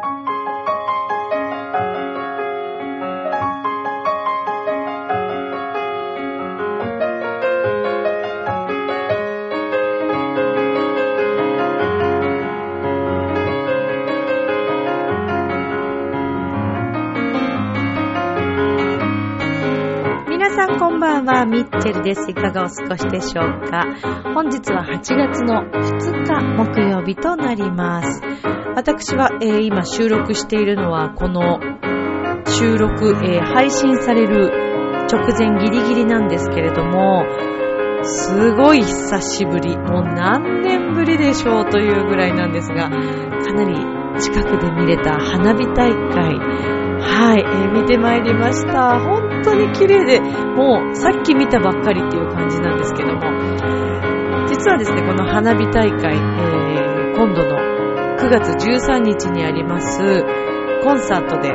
皆さんこんばんは、ミッチェルです。いかがお過ごしでしょうか？本日は8月の2日木曜日となります。私は、えー今収録しているのはこの収録、えー配信される直前ギリギリなんですけれども、すごい久しぶり、もう何年ぶりでしょうというぐらいなんですが、かなり近くで見れた花火大会、はい、えー見てまいりました。本当に綺麗で、もうさっき見たばっかりっていう感じなんですけども、実はですね、この花火大会、えー今度の9月13日にあります、コンサートで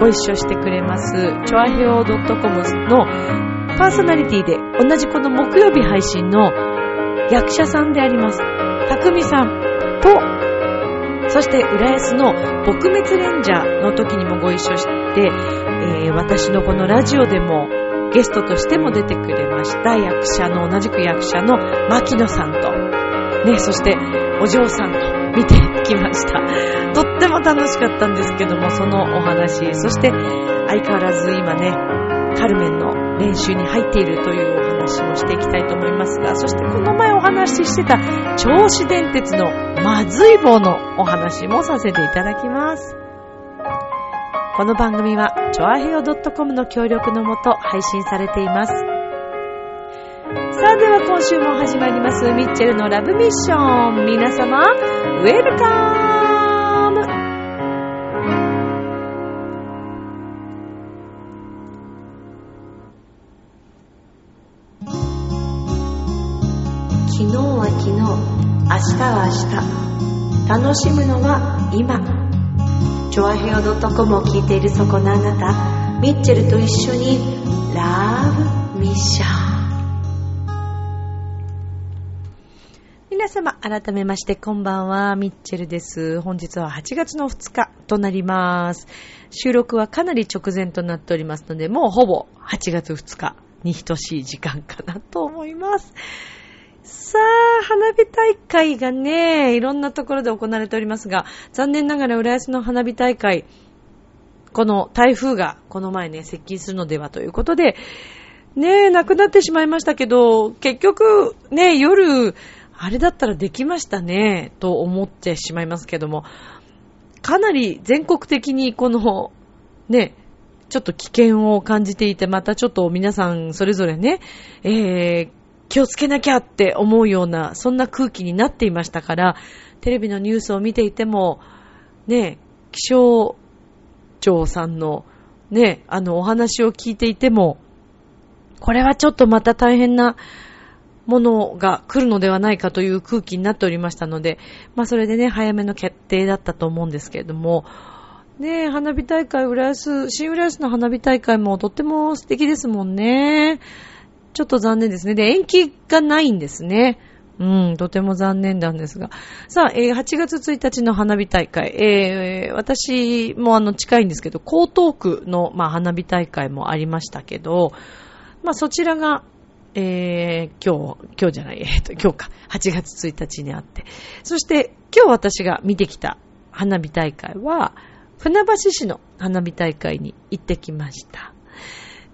ご一緒してくれます、チョアヘオ .com のパーソナリティで、同じこの木曜日配信の役者さんであります、たくみさんと、そして、浦安の撲滅レンジャーの時にもご一緒して、えー私のこのラジオでもゲストとしても出てくれました役者の、同じく役者の牧野さんと、ね、そしてお嬢さんと見てきました。とっても楽しかったんですけども、そのお話、そして相変わらず今ね、カルメンの練習に入っているというお話もしていきたいと思いますが、そしてこの前お話ししてた銚子電鉄のまずい棒のお話もさせていただきます。この番組は、ちょあへよ .com の協力のもと配信されています。さあでは今週も始まります、ミッチェルのラブミッション。皆様、ウェルカム昨日は昨日、明日は明日。楽しむのは今。チョアヘオ .com を聞いているそこのあなた、ミッチェルと一緒に、ラブミッション。皆様、改めましてこんばんは、ミッチェルです。本日は8月の2日となります。収録はかなり直前となっておりますので、もうほぼ8月2日に等しい時間かなと思います。さあ、花火大会がね、いろんなところで行われておりますが、残念ながら浦安の花火大会、この台風がこの前ね、接近するのではということで、ねえ、亡くなってしまいましたけど、結局、ね、夜、あれだったらできましたね、と思ってしまいますけども、かなり全国的にこの、ね、ちょっと危険を感じていて、またちょっと皆さんそれぞれね、えー、気をつけなきゃって思うような、そんな空気になっていましたから、テレビのニュースを見ていても、ね、気象庁さんのね、あのお話を聞いていても、これはちょっとまた大変なものが来るのではないかという空気になっておりましたので、まあそれでね、早めの決定だったと思うんですけれども、ね、花火大会、浦安、新浦安の花火大会もとっても素敵ですもんね。ちょっと残念ですね。で、延期がないんですね。うん、とても残念なんですが。さあ、えー8月1日の花火大会、えー私もあの近いんですけど、江東区の、まあ、花火大会もありましたけど、まあ、そちらが、えー今日、今日じゃない、えっと、今日か、8月1日にあって。そして、今日私が見てきた花火大会は、船橋市の花火大会に行ってきました。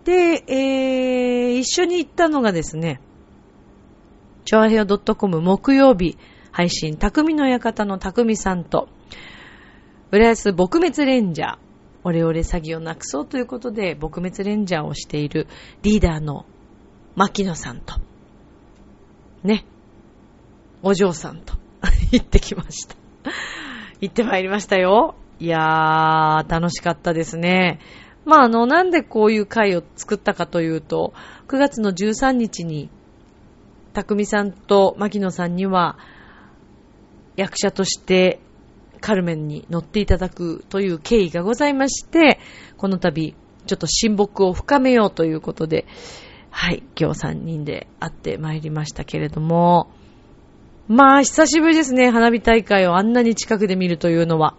で、えー、一緒に行ったのがですね、チョアヘア .com 木曜日配信、匠の館の匠さんと、浦安撲滅レンジャー、オレオレ詐欺をなくそうということで、撲滅レンジャーをしているリーダーの牧野さんと、ね、お嬢さんと 行ってきました。行ってまいりましたよ。いやー、楽しかったですね。まあ、あの、なんでこういう会を作ったかというと、9月の13日に、匠さんと牧野さんには、役者としてカルメンに乗っていただくという経緯がございまして、この度、ちょっと親睦を深めようということで、はい、今日3人で会ってまいりましたけれども、まあ、久しぶりですね、花火大会をあんなに近くで見るというのは。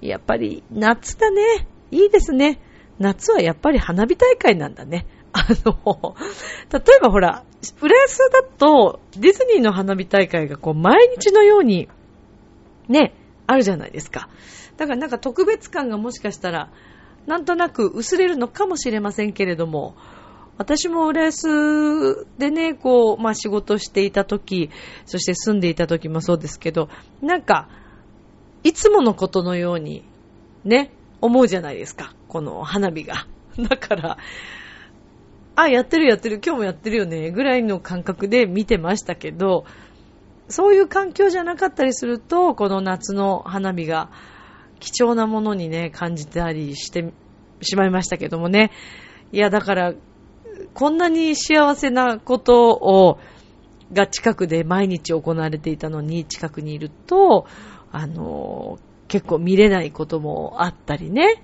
やっぱり夏だね。いいですね。夏はやっぱり花火大会なんだね。あの、例えばほら、浦安だとディズニーの花火大会がこう毎日のようにね、あるじゃないですか。だからなんか特別感がもしかしたらなんとなく薄れるのかもしれませんけれども、私も浦安でね、こう、まあ仕事していた時、そして住んでいた時もそうですけど、なんか、いつものことのように、ね、思うじゃないですか。この花火が。だから、あ、やってるやってる、今日もやってるよね、ぐらいの感覚で見てましたけど、そういう環境じゃなかったりすると、この夏の花火が貴重なものにね、感じたりしてしまいましたけどもね。いや、だから、こんなに幸せなことを、が近くで毎日行われていたのに近くにいると、あの、結構見れないこともあったりね。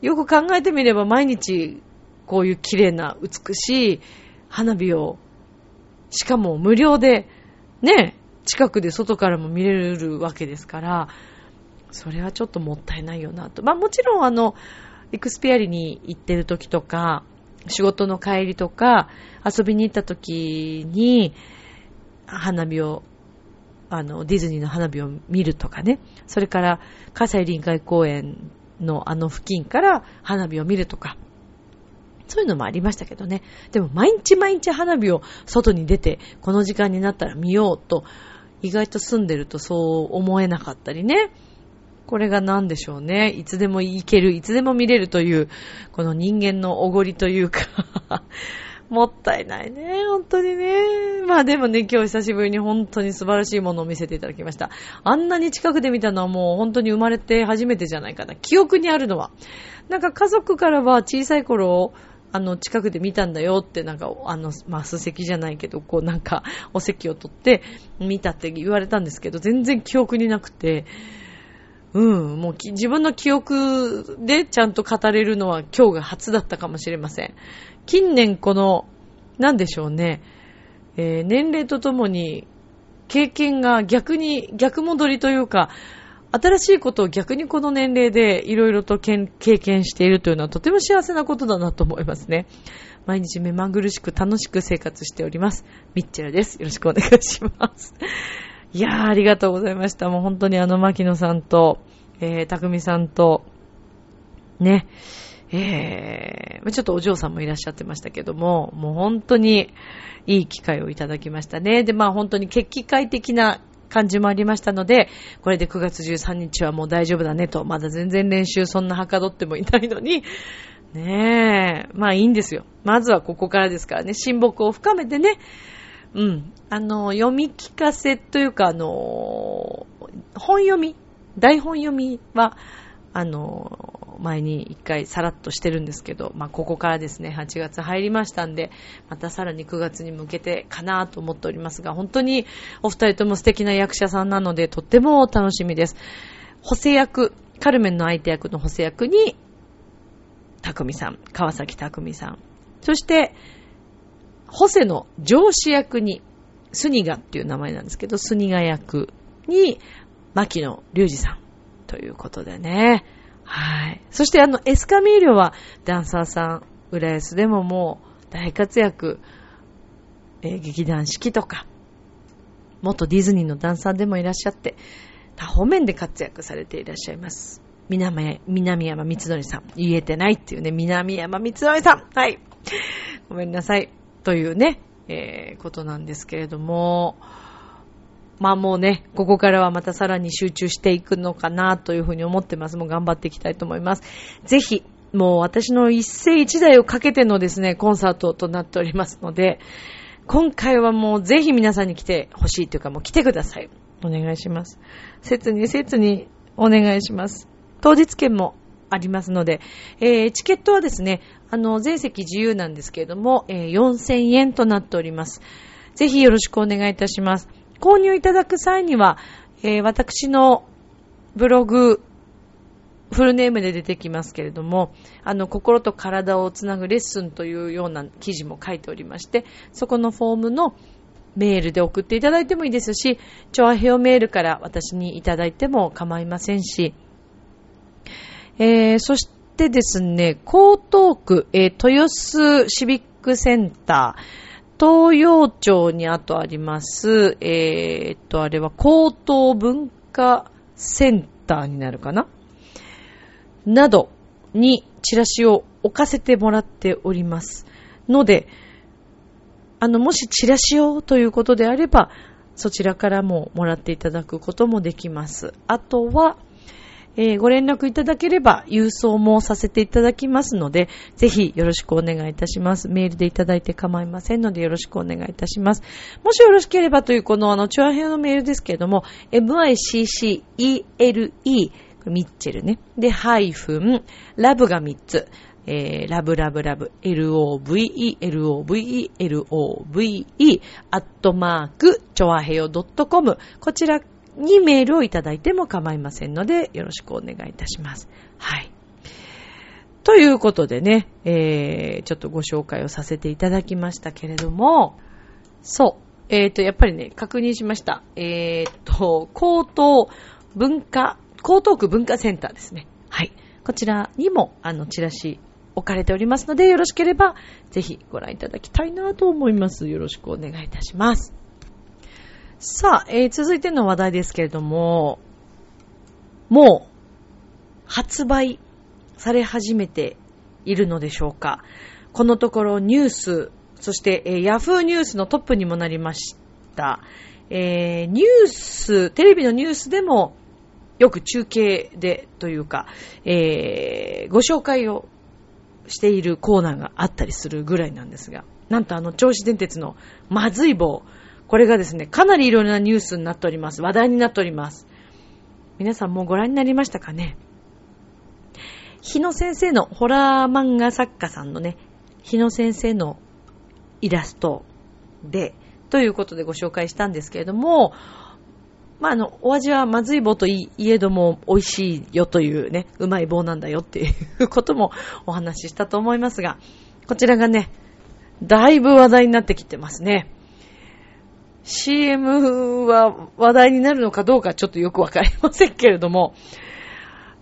よく考えてみれば毎日こういう綺麗な美しい花火を、しかも無料でね、近くで外からも見れるわけですから、それはちょっともったいないよなと。まあもちろんあの、エクスピアリに行ってる時とか、仕事の帰りとか、遊びに行った時に、花火を、あの、ディズニーの花火を見るとかね。それから、葛西臨海公園のあの付近から花火を見るとか。そういうのもありましたけどね。でも毎日毎日花火を外に出て、この時間になったら見ようと、意外と住んでるとそう思えなかったりね。これが何でしょうね。いつでも行ける、いつでも見れるという、この人間のおごりというか もったいないね。本当にね。まあでもね、今日久しぶりに本当に素晴らしいものを見せていただきました。あんなに近くで見たのはもう本当に生まれて初めてじゃないかな。記憶にあるのは。なんか家族からは小さい頃、あの、近くで見たんだよって、なんか、あの、まあ、数席じゃないけど、こう、なんか、お席を取って見たって言われたんですけど、全然記憶になくて、うん、もう自分の記憶でちゃんと語れるのは今日が初だったかもしれません。近年この、なんでしょうね、えー、年齢とともに経験が逆に、逆戻りというか、新しいことを逆にこの年齢でいろいろと経験しているというのはとても幸せなことだなと思いますね。毎日目まぐるしく楽しく生活しております。ミッチェルです。よろしくお願いします。いやー、ありがとうございました。もう本当にあの、牧野さんと、えー、匠さんと、ね、えー、ちょっとお嬢さんもいらっしゃってましたけども、もう本当にいい機会をいただきましたね。で、まあ本当に決起会的な感じもありましたので、これで9月13日はもう大丈夫だねと、まだ全然練習そんなはかどってもいないのに、ねえ、まあいいんですよ。まずはここからですからね、親睦を深めてね、うん。あの、読み聞かせというか、あの、本読み、台本読みは、あの、前に一回さらっとしてるんですけど、まあ、ここからですね、8月入りましたんで、またさらに9月に向けてかなと思っておりますが、本当にお二人とも素敵な役者さんなので、とっても楽しみです。補正役、カルメンの相手役の補正役に、匠さん、川崎匠さん、そして、ホセの上司役に、スニガっていう名前なんですけど、スニガ役に、牧野隆二さんということでね。はい。そしてあの、エスカミーリョはダンサーさん、浦安でももう大活躍、えー、劇団四季とか、元ディズニーのダンサーでもいらっしゃって、多方面で活躍されていらっしゃいます。南南山光則さん。言えてないっていうね、南山光則さん。はい。ごめんなさい。というね、えー、ことなんですけれども、まあもうね、ここからはまたさらに集中していくのかなというふうに思ってます。もう頑張っていきたいと思います。ぜひ、もう私の一世一代をかけてのですね、コンサートとなっておりますので、今回はもうぜひ皆さんに来てほしいというかもう来てください。お願いします。切に切にお願いします。当日券もありますので、えー、チケットはですね、あの、全席自由なんですけれども、えー、4000円となっております。ぜひよろしくお願いいたします。購入いただく際には、えー、私のブログ、フルネームで出てきますけれども、あの、心と体をつなぐレッスンというような記事も書いておりまして、そこのフォームのメールで送っていただいてもいいですし、チョアヘオメールから私にいただいても構いませんし、えー、そしてですね、江東区、えー、豊洲シビックセンター、東洋町にあとあります、えー、っと、あれは高等文化センターになるかな？などにチラシを置かせてもらっております。ので、あの、もしチラシをということであれば、そちらからももらっていただくこともできます。あとは、えー、ご連絡いただければ郵送もさせていただきますので、ぜひよろしくお願いいたします。メールでいただいて構いませんのでよろしくお願いいたします。もしよろしければというこのあの、チュアヘアのメールですけれども、miccele ミッチェルね。で、ハイフン、ラブが3つ。えー、ラブラブラブ、love, love, love, アットマーク、チョアヘヨ .com。こちらにメールをいただいても構いませんので、よろしくお願いいたします。はい。ということでね、えー、ちょっとご紹介をさせていただきましたけれども、そう、えっ、ー、と、やっぱりね、確認しました。えっ、ー、と、高等文化、江東区文化センターですね。はい。こちらにも、あの、チラシ置かれておりますので、よろしければ、ぜひご覧いただきたいなと思います。よろしくお願いいたします。さあ、えー、続いての話題ですけれども、もう、発売され始めているのでしょうか。このところニュース、そして、えー、ヤフーニュースのトップにもなりました。えー、ニュース、テレビのニュースでも、よく中継でというか、えー、ご紹介をしているコーナーがあったりするぐらいなんですが、なんとあの、銚子電鉄のまずい棒、これがですね、かなりいろいろなニュースになっております。話題になっております。皆さんもうご覧になりましたかね？日野先生のホラー漫画作家さんのね、日野先生のイラストで、ということでご紹介したんですけれども、まあ、あの、お味はまずい棒といえども美味しいよというね、うまい棒なんだよっていうこともお話ししたと思いますが、こちらがね、だいぶ話題になってきてますね。CM は話題になるのかどうかちょっとよくわかりませんけれども、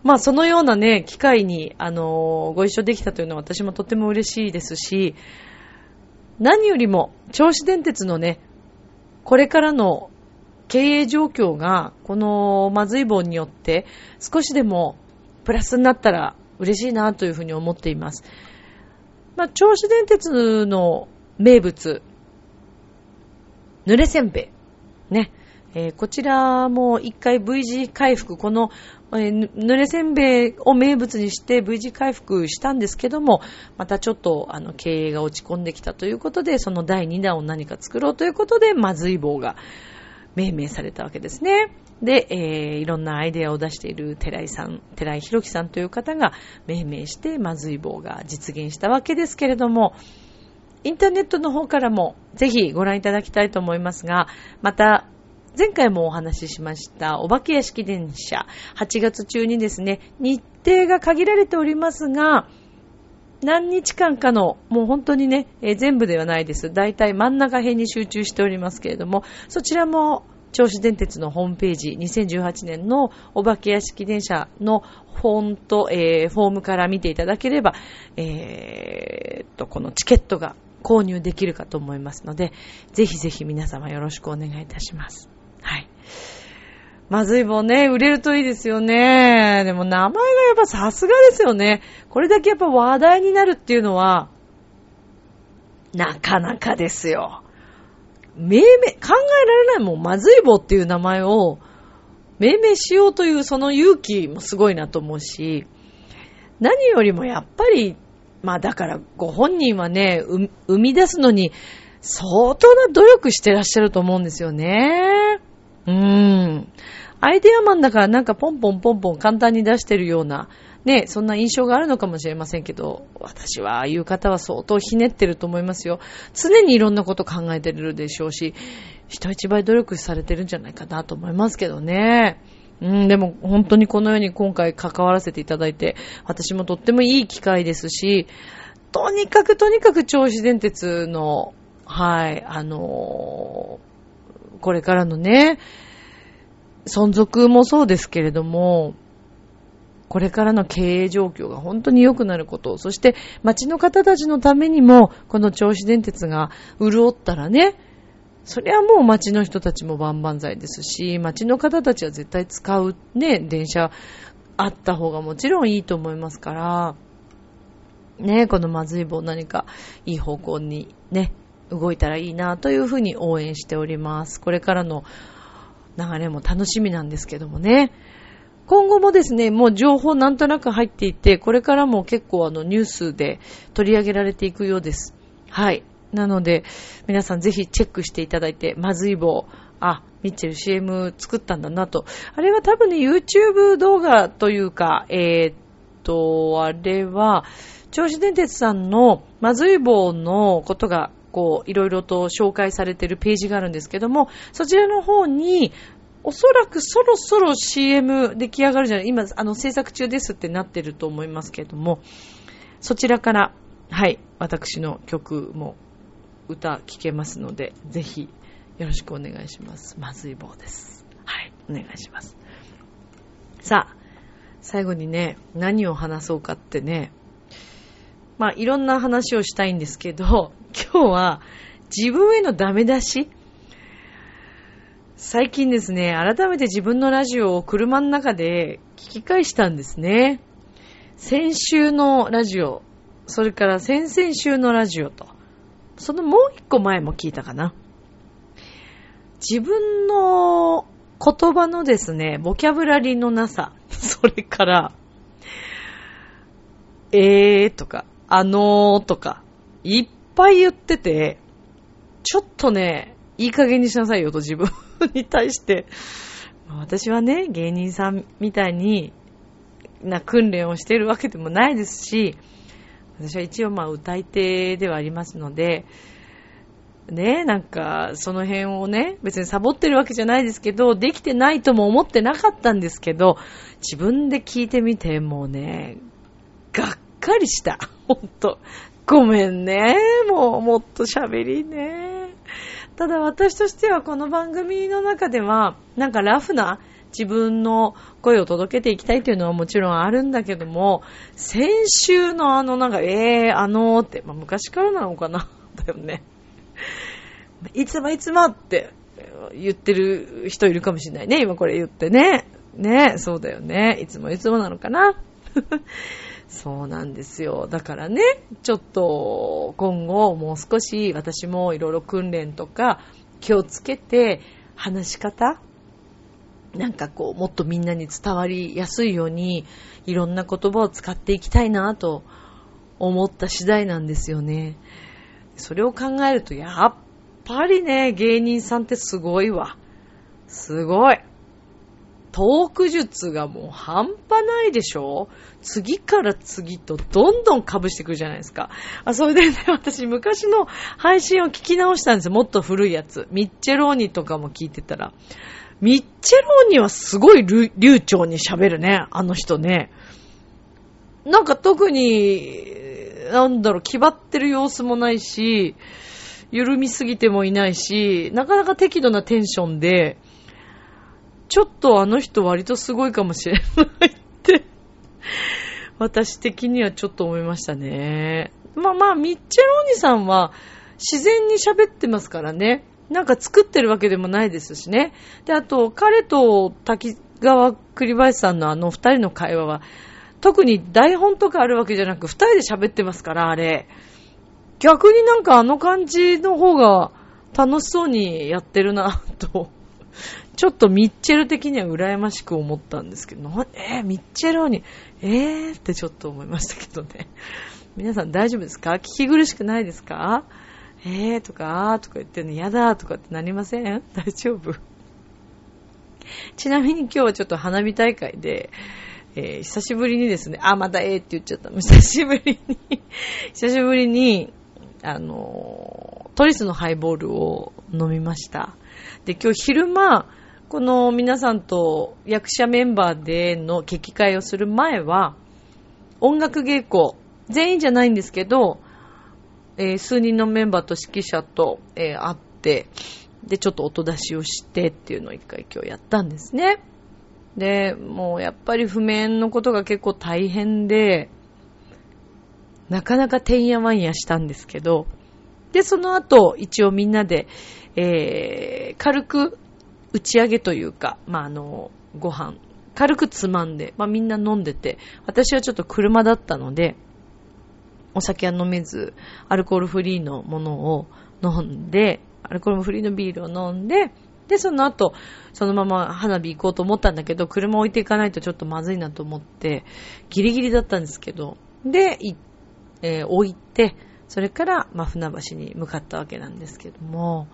まあそのようなね、機会に、あの、ご一緒できたというのは私もとても嬉しいですし、何よりも、銚子電鉄のね、これからの経営状況が、このまずい棒によって少しでもプラスになったら嬉しいなというふうに思っています。まあ、銚子電鉄の名物、濡れせんべい。ね。えー、こちらも一回 V 字回復、この、えー、濡れせんべいを名物にして V 字回復したんですけども、またちょっとあの経営が落ち込んできたということで、その第2弾を何か作ろうということで、まずい棒が命名されたわけですね。で、えー、いろんなアイデアを出している寺井さん、寺井宏樹さんという方が命名して、まずい棒が実現したわけですけれども、インターネットの方からもぜひご覧いただきたいと思いますが、また、前回もお話ししました、お化け屋敷電車、8月中にですね、日程が限られておりますが、何日間かの、もう本当にね、えー、全部ではないです。大体真ん中辺に集中しておりますけれども、そちらも、銚子電鉄のホームページ、2018年のお化け屋敷電車のフォント、えー、フォームから見ていただければ、えー、と、このチケットが購入できるかと思いますので、ぜひぜひ皆様よろしくお願いいたします。はい。まずい棒ね、売れるといいですよね。でも名前がやっぱさすがですよね。これだけやっぱ話題になるっていうのは、なかなかですよ。命名、考えられないもん、まずい棒っていう名前を命名しようというその勇気もすごいなと思うし、何よりもやっぱり、まあだからご本人はね、生み出すのに相当な努力してらっしゃると思うんですよね。うーん。アイデアマンだからなんかポンポンポンポン簡単に出してるような、ね、そんな印象があるのかもしれませんけど、私はああいう方は相当ひねってると思いますよ。常にいろんなこと考えてるでしょうし、人一倍努力されてるんじゃないかなと思いますけどね。うん、でも本当にこのように今回関わらせていただいて、私もとってもいい機会ですし、とにかくとにかく銚子電鉄の、はい、あのー、これからのね、存続もそうですけれども、これからの経営状況が本当に良くなること、そして街の方たちのためにも、この銚子電鉄が潤ったらね、それはもう街の人たちも万々歳ですし、街の方たちは絶対使うね、電車あった方がもちろんいいと思いますから、ね、このまずい棒何かいい方向にね、動いたらいいなというふうに応援しております。これからの流れも楽しみなんですけどもね。今後もですね、もう情報なんとなく入っていて、これからも結構あのニュースで取り上げられていくようです。はい。なので、皆さんぜひチェックしていただいて、まずい棒、あ、ミッチェル CM 作ったんだなと。あれは多分ね、YouTube 動画というか、えー、っと、あれは、銚子電鉄さんのまずい棒のことが、こう、いろいろと紹介されているページがあるんですけども、そちらの方に、おそらくそろそろ CM 出来上がるじゃない、今、あの、制作中ですってなってると思いますけども、そちらから、はい、私の曲も歌聴けますので、ぜひよろしくお願いします。まずい棒です。はい、お願いします。さあ、最後にね、何を話そうかってね、まあいろんな話をしたいんですけど、今日は自分へのダメ出し最近ですね、改めて自分のラジオを車の中で聞き返したんですね。先週のラジオ、それから先々週のラジオと、そのもう一個前も聞いたかな。自分の言葉のですね、ボキャブラリーのなさ、それから、えーとか、あのーとか、いっぱい言ってて、ちょっとね、いい加減にしなさいよと自分に対して。私はね、芸人さんみたいにな訓練をしてるわけでもないですし、私は一応まあ歌い手ではありますので、ね、なんか、その辺をね、別にサボってるわけじゃないですけど、できてないとも思ってなかったんですけど、自分で聞いてみて、もうね、がっかりした。ほんと。ごめんね。もう、もっと喋りね。ただ私としてはこの番組の中では、なんかラフな自分の声を届けていきたいというのはもちろんあるんだけども、先週のあのなんか、えー、あのーって、まあ、昔からなのかな？だよね。いつもいつもって言ってる人いるかもしれないね。今これ言ってね。ね、そうだよね。いつもいつもなのかな？そうなんですよ。だからね、ちょっと今後もう少し私もいろいろ訓練とか気をつけて話し方なんかこうもっとみんなに伝わりやすいようにいろんな言葉を使っていきたいなと思った次第なんですよね。それを考えるとやっぱりね、芸人さんってすごいわ。すごい。トーク術がもう半端ないでしょ次から次とどんどん被してくるじゃないですか。あ、それでね、私昔の配信を聞き直したんですよ。もっと古いやつ。ミッチェローニとかも聞いてたら。ミッチェローニはすごい流暢に喋るね。あの人ね。なんか特に、なんだろう、気張ってる様子もないし、緩みすぎてもいないし、なかなか適度なテンションで、ちょっとあの人割とすごいかもしれないって、私的にはちょっと思いましたね。まあまあ、ミッチェローニさんは自然に喋ってますからね。なんか作ってるわけでもないですしね。で、あと、彼と滝川栗林さんのあの二人の会話は、特に台本とかあるわけじゃなく、二人で喋ってますから、あれ。逆になんかあの感じの方が楽しそうにやってるな、と ちょっとミッチェル的には羨ましく思ったんですけど、えー、ミッチェロに、えーってちょっと思いましたけどね。皆さん大丈夫ですか？聞き苦しくないですか？えーとか、あーとか言ってるの嫌だとかってなりません？大丈夫？ちなみに今日はちょっと花火大会で、えー、久しぶりにですね、あ、またえーって言っちゃった。久しぶりに久しぶりに、あの、トリスのハイボールを飲みました。で、今日昼間、この皆さんと役者メンバーでの劇会をする前は、音楽稽古、全員じゃないんですけど、えー、数人のメンバーと指揮者と、えー、会って、で、ちょっと音出しをしてっていうのを一回今日やったんですね。で、もうやっぱり譜面のことが結構大変で、なかなかてんやわんやしたんですけど、で、その後、一応みんなで、えー、軽く打ち上げというか、まあ、あの、ご飯、軽くつまんで、まあ、みんな飲んでて、私はちょっと車だったので、お酒は飲めず、アルコールフリーのものを飲んで、アルコールフリーのビールを飲んで、で、その後、そのまま花火行こうと思ったんだけど、車置いていかないとちょっとまずいなと思って、ギリギリだったんですけど、で、えー、置いて、それから、まあ、船橋に向かったわけなんですけども、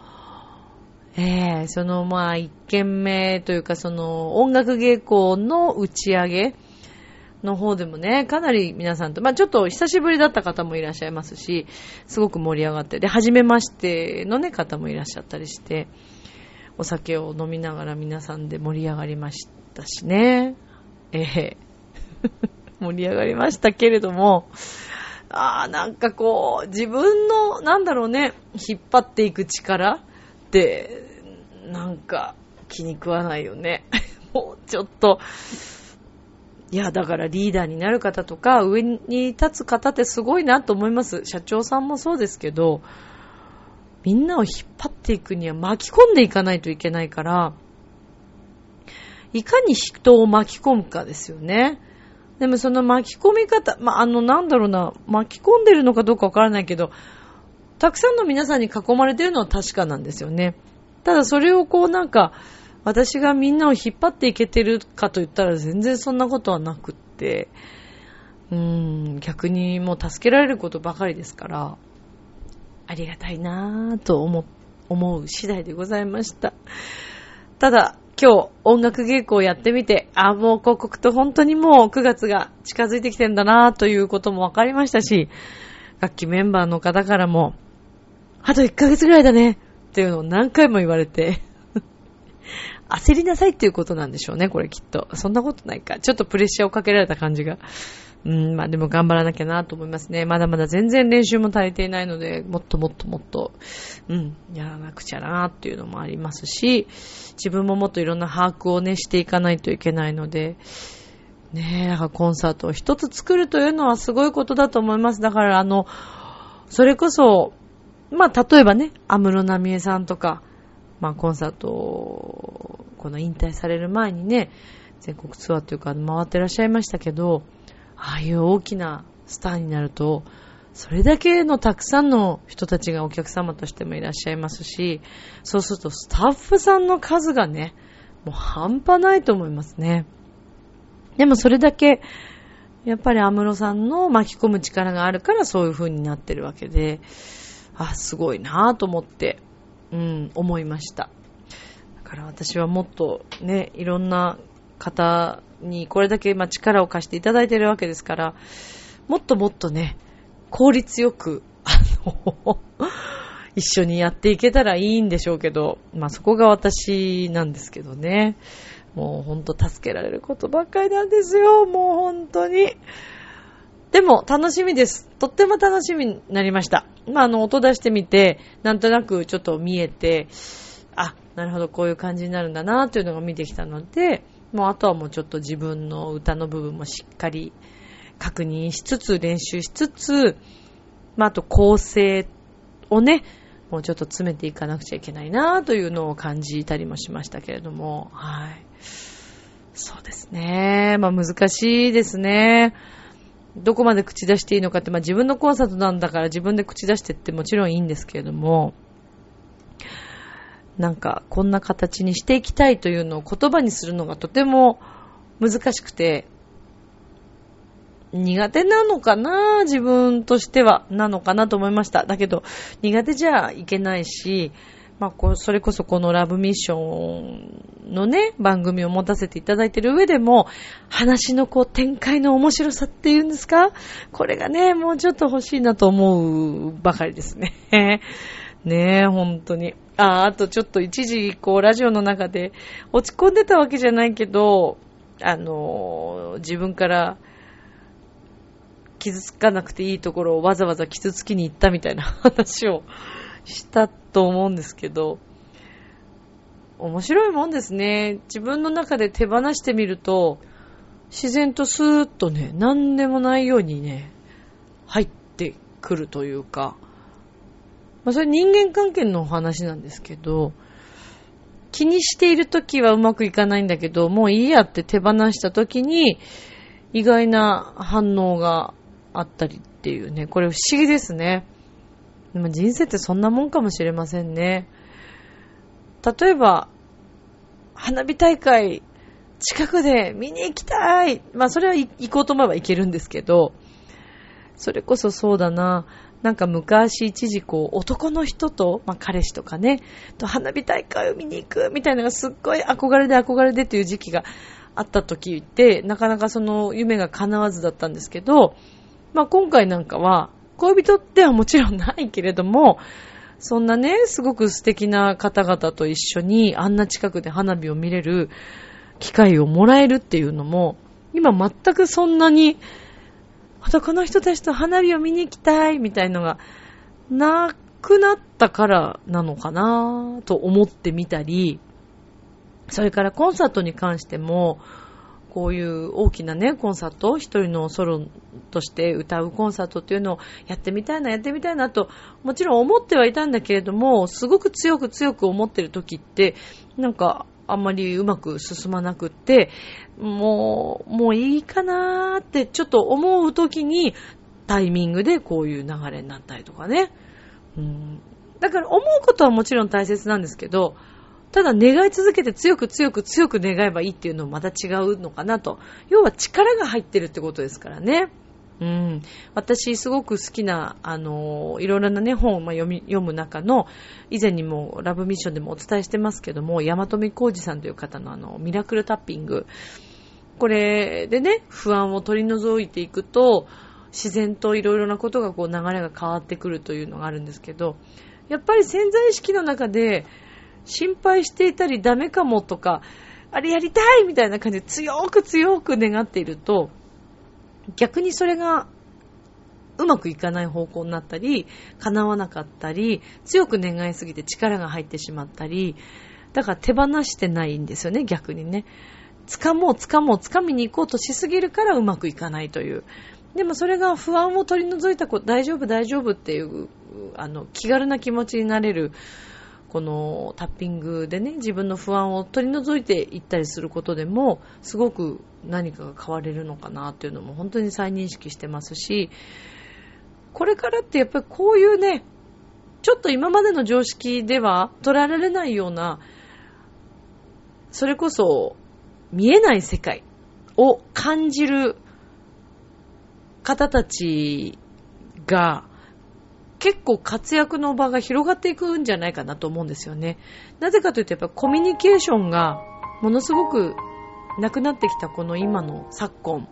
えー、その、まあ、一軒目というか、その、音楽稽古の打ち上げの方でもね、かなり皆さんと、まあ、ちょっと久しぶりだった方もいらっしゃいますし、すごく盛り上がって、で、初めましてのね、方もいらっしゃったりして、お酒を飲みながら皆さんで盛り上がりましたしね。ええ、盛り上がりましたけれども、ああ、なんかこう、自分の、なんだろうね、引っ張っていく力って、なんか気に食わないよね。もうちょっと、いや、だからリーダーになる方とか、上に立つ方ってすごいなと思います。社長さんもそうですけど、みんなを引っ張っていくには巻き込んでいかないといけないから、いかに人を巻き込むかですよね。でもその巻き込み方、まあ、の、なんだろうな、巻き込んでるのかどうかわからないけど、たくさんの皆さんに囲まれてるのは確かなんですよね。ただそれをこうなんか、私がみんなを引っ張っていけてるかと言ったら全然そんなことはなくって、うーん、逆にもう助けられることばかりですから、ありがたいなぁと思、思う次第でございました。ただ、今日音楽稽古をやってみて、あ、もう広告と本当にもう9月が近づいてきてんだなぁということも分かりましたし、楽器メンバーの方からも、あと1ヶ月ぐらいだねっていうのを何回も言われて。焦りなさいっていうことなんでしょうね、これきっと。そんなことないか。ちょっとプレッシャーをかけられた感じが。うん、まあでも頑張らなきゃなと思いますね。まだまだ全然練習も足りていないので、もっともっともっと、うん、やらなくちゃなっていうのもありますし、自分ももっといろんな把握をね、していかないといけないので、ねえ、だからコンサートを一つ作るというのはすごいことだと思います。だからあの、それこそ、まあ例えばね、安室奈美恵さんとか、まあコンサートを、この引退される前にね、全国ツアーというか回ってらっしゃいましたけど、ああいう大きなスターになると、それだけのたくさんの人たちがお客様としてもいらっしゃいますし、そうするとスタッフさんの数がね、もう半端ないと思いますね。でもそれだけ、やっぱり安室さんの巻き込む力があるからそういう風になってるわけで、あ、すごいなぁと思って、うん、思いました。だから私はもっとね、いろんな方にこれだけま力を貸していただいているわけですから、もっともっとね、効率よく、あの 一緒にやっていけたらいいんでしょうけど、まあそこが私なんですけどね。もうほんと助けられることばっかりなんですよ。もう本当に。でも楽しみです。とっても楽しみになりました。まああの音出してみて、なんとなくちょっと見えて、あ、なるほどこういう感じになるんだなっていうのが見てきたので、もうあとはもうちょっと自分の歌の部分もしっかり確認しつつ、練習しつつ、まあ、あと構成をね、もうちょっと詰めていかなくちゃいけないなというのを感じたりもしましたけれども、はい。そうですね。まあ難しいですね。どこまで口出していいのかって、まあ自分のコンサートなんだから自分で口出してってもちろんいいんですけれども、なんかこんな形にしていきたいというのを言葉にするのがとても難しくて、苦手なのかな自分としては、なのかなと思いました。だけど、苦手じゃいけないし、まあ、こそれこそこのラブミッションのね、番組を持たせていただいている上でも、話のこう展開の面白さっていうんですか？これがね、もうちょっと欲しいなと思うばかりですね。ねえ、本当に。あ、あとちょっと一時、こう、ラジオの中で落ち込んでたわけじゃないけど、あの、自分から傷つかなくていいところをわざわざ傷つきに行ったみたいな話をしたと思うんですけど、面白いもんですね。自分の中で手放してみると、自然とスーッとね、何でもないようにね、入ってくるというか、まあそれ人間関係のお話なんですけど、気にしている時はうまくいかないんだけど、もういいやって手放した時に、意外な反応があったりっていうね、これ不思議ですね。でも人生ってそんなもんかもしれませんね。例えば、花火大会、近くで見に行きたい。まあ、それは行こうと思えば行けるんですけど、それこそそうだな。なんか昔一時こう男の人と、まあ彼氏とかね、と花火大会を見に行くみたいなのがすっごい憧れで憧れでという時期があった時って、なかなかその夢が叶わずだったんですけど、まあ今回なんかは恋人ではもちろんないけれども、そんなね、すごく素敵な方々と一緒にあんな近くで花火を見れる機会をもらえるっていうのも、今全くそんなに、男の人たちと花火を見に行きたいみたいのがなくなったからなのかなと思ってみたり、それからコンサートに関しても、こういう大きなね、コンサート、一人のソロとして歌うコンサートっていうのをやってみたいな、やってみたいなと、もちろん思ってはいたんだけれども、すごく強く強く思ってる時って、なんか、あんまりうまく進まなくって、もう、もういいかなーってちょっと思う時に、タイミングでこういう流れになったりとかね。うん、だから思うことはもちろん大切なんですけど、ただ願い続けて強く強く強く願えばいいっていうのもまた違うのかなと。要は力が入ってるってことですからね。うん。私、すごく好きな、あの、いろいろなね、本を読み読む中の、以前にもラブミッションでもお伝えしてますけども、山富浩二さんという方のあの、ミラクルタッピング。これでね、不安を取り除いていくと、自然といろいろなことがこう流れが変わってくるというのがあるんですけど、やっぱり潜在意識の中で、心配していたりダメかもとか、あれやりたいみたいな感じで強く強く願っていると、逆にそれがうまくいかない方向になったり、叶わなかったり、強く願いすぎて力が入ってしまったり、だから手放してないんですよね、逆にね。掴もう掴もう掴みに行こうとしすぎるからうまくいかないという。でもそれが不安を取り除いた子、大丈夫大丈夫っていう、あの、気軽な気持ちになれるこのタッピングでね、自分の不安を取り除いていったりすることでも、すごく何かが変われるのかなっていうのも本当に再認識してますし、これからってやっぱりこういうね、ちょっと今までの常識では捉えられないような、それこそ見えない世界を感じる方たちが結構活躍の場が広がっていくんじゃないかなと思うんですよね。なぜかというと、やっぱコミュニケーションがものすごくなくなってきたこの今の昨今。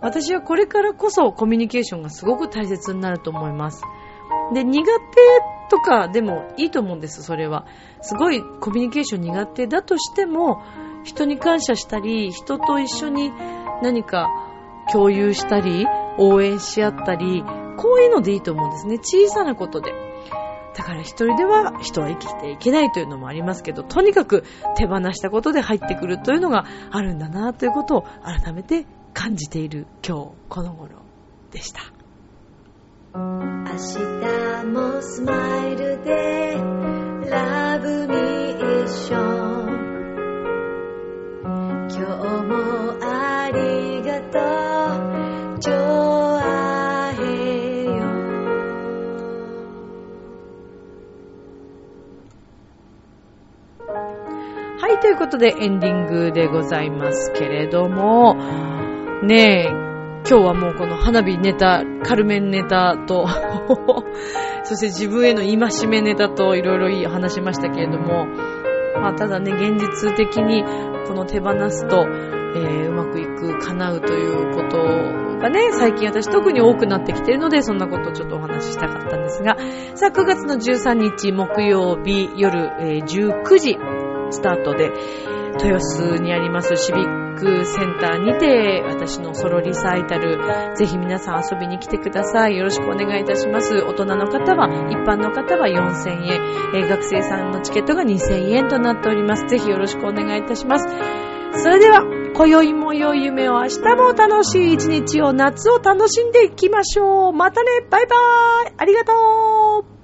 私はこれからこそコミュニケーションがすごく大切になると思います。で、苦手とかでもいいと思うんです、それは。すごいコミュニケーション苦手だとしても、人に感謝したり、人と一緒に何か共有したり、応援し合ったり、こういうのでいいと思うんですね。小さなことで。だから一人では人は生きていけないというのもありますけど、とにかく手放したことで入ってくるというのがあるんだなということを改めて感じている今日この頃でした。明日もスマイルでラブミッション今日もありがとうということでエンディングでございますけれども、ねえ、今日はもうこの花火ネタ、カルメンネタと そして自分への戒めネタといろいろ話しましたけれども、まあただね、現実的にこの手放すと、えー、うまくいく、叶うということがね、最近私特に多くなってきているので、そんなことをちょっとお話ししたかったんですが、さあ9月の13日木曜日夜、えー、19時、スタートで、豊洲にありますシビックセンターにて、私のソロリサイタル、ぜひ皆さん遊びに来てください。よろしくお願いいたします。大人の方は、一般の方は4000円、えー学生さんのチケットが2000円となっております。ぜひよろしくお願いいたします。それでは、今宵も良い夢を明日も楽しい一日を夏を楽しんでいきましょう。またね、バイバーイありがとう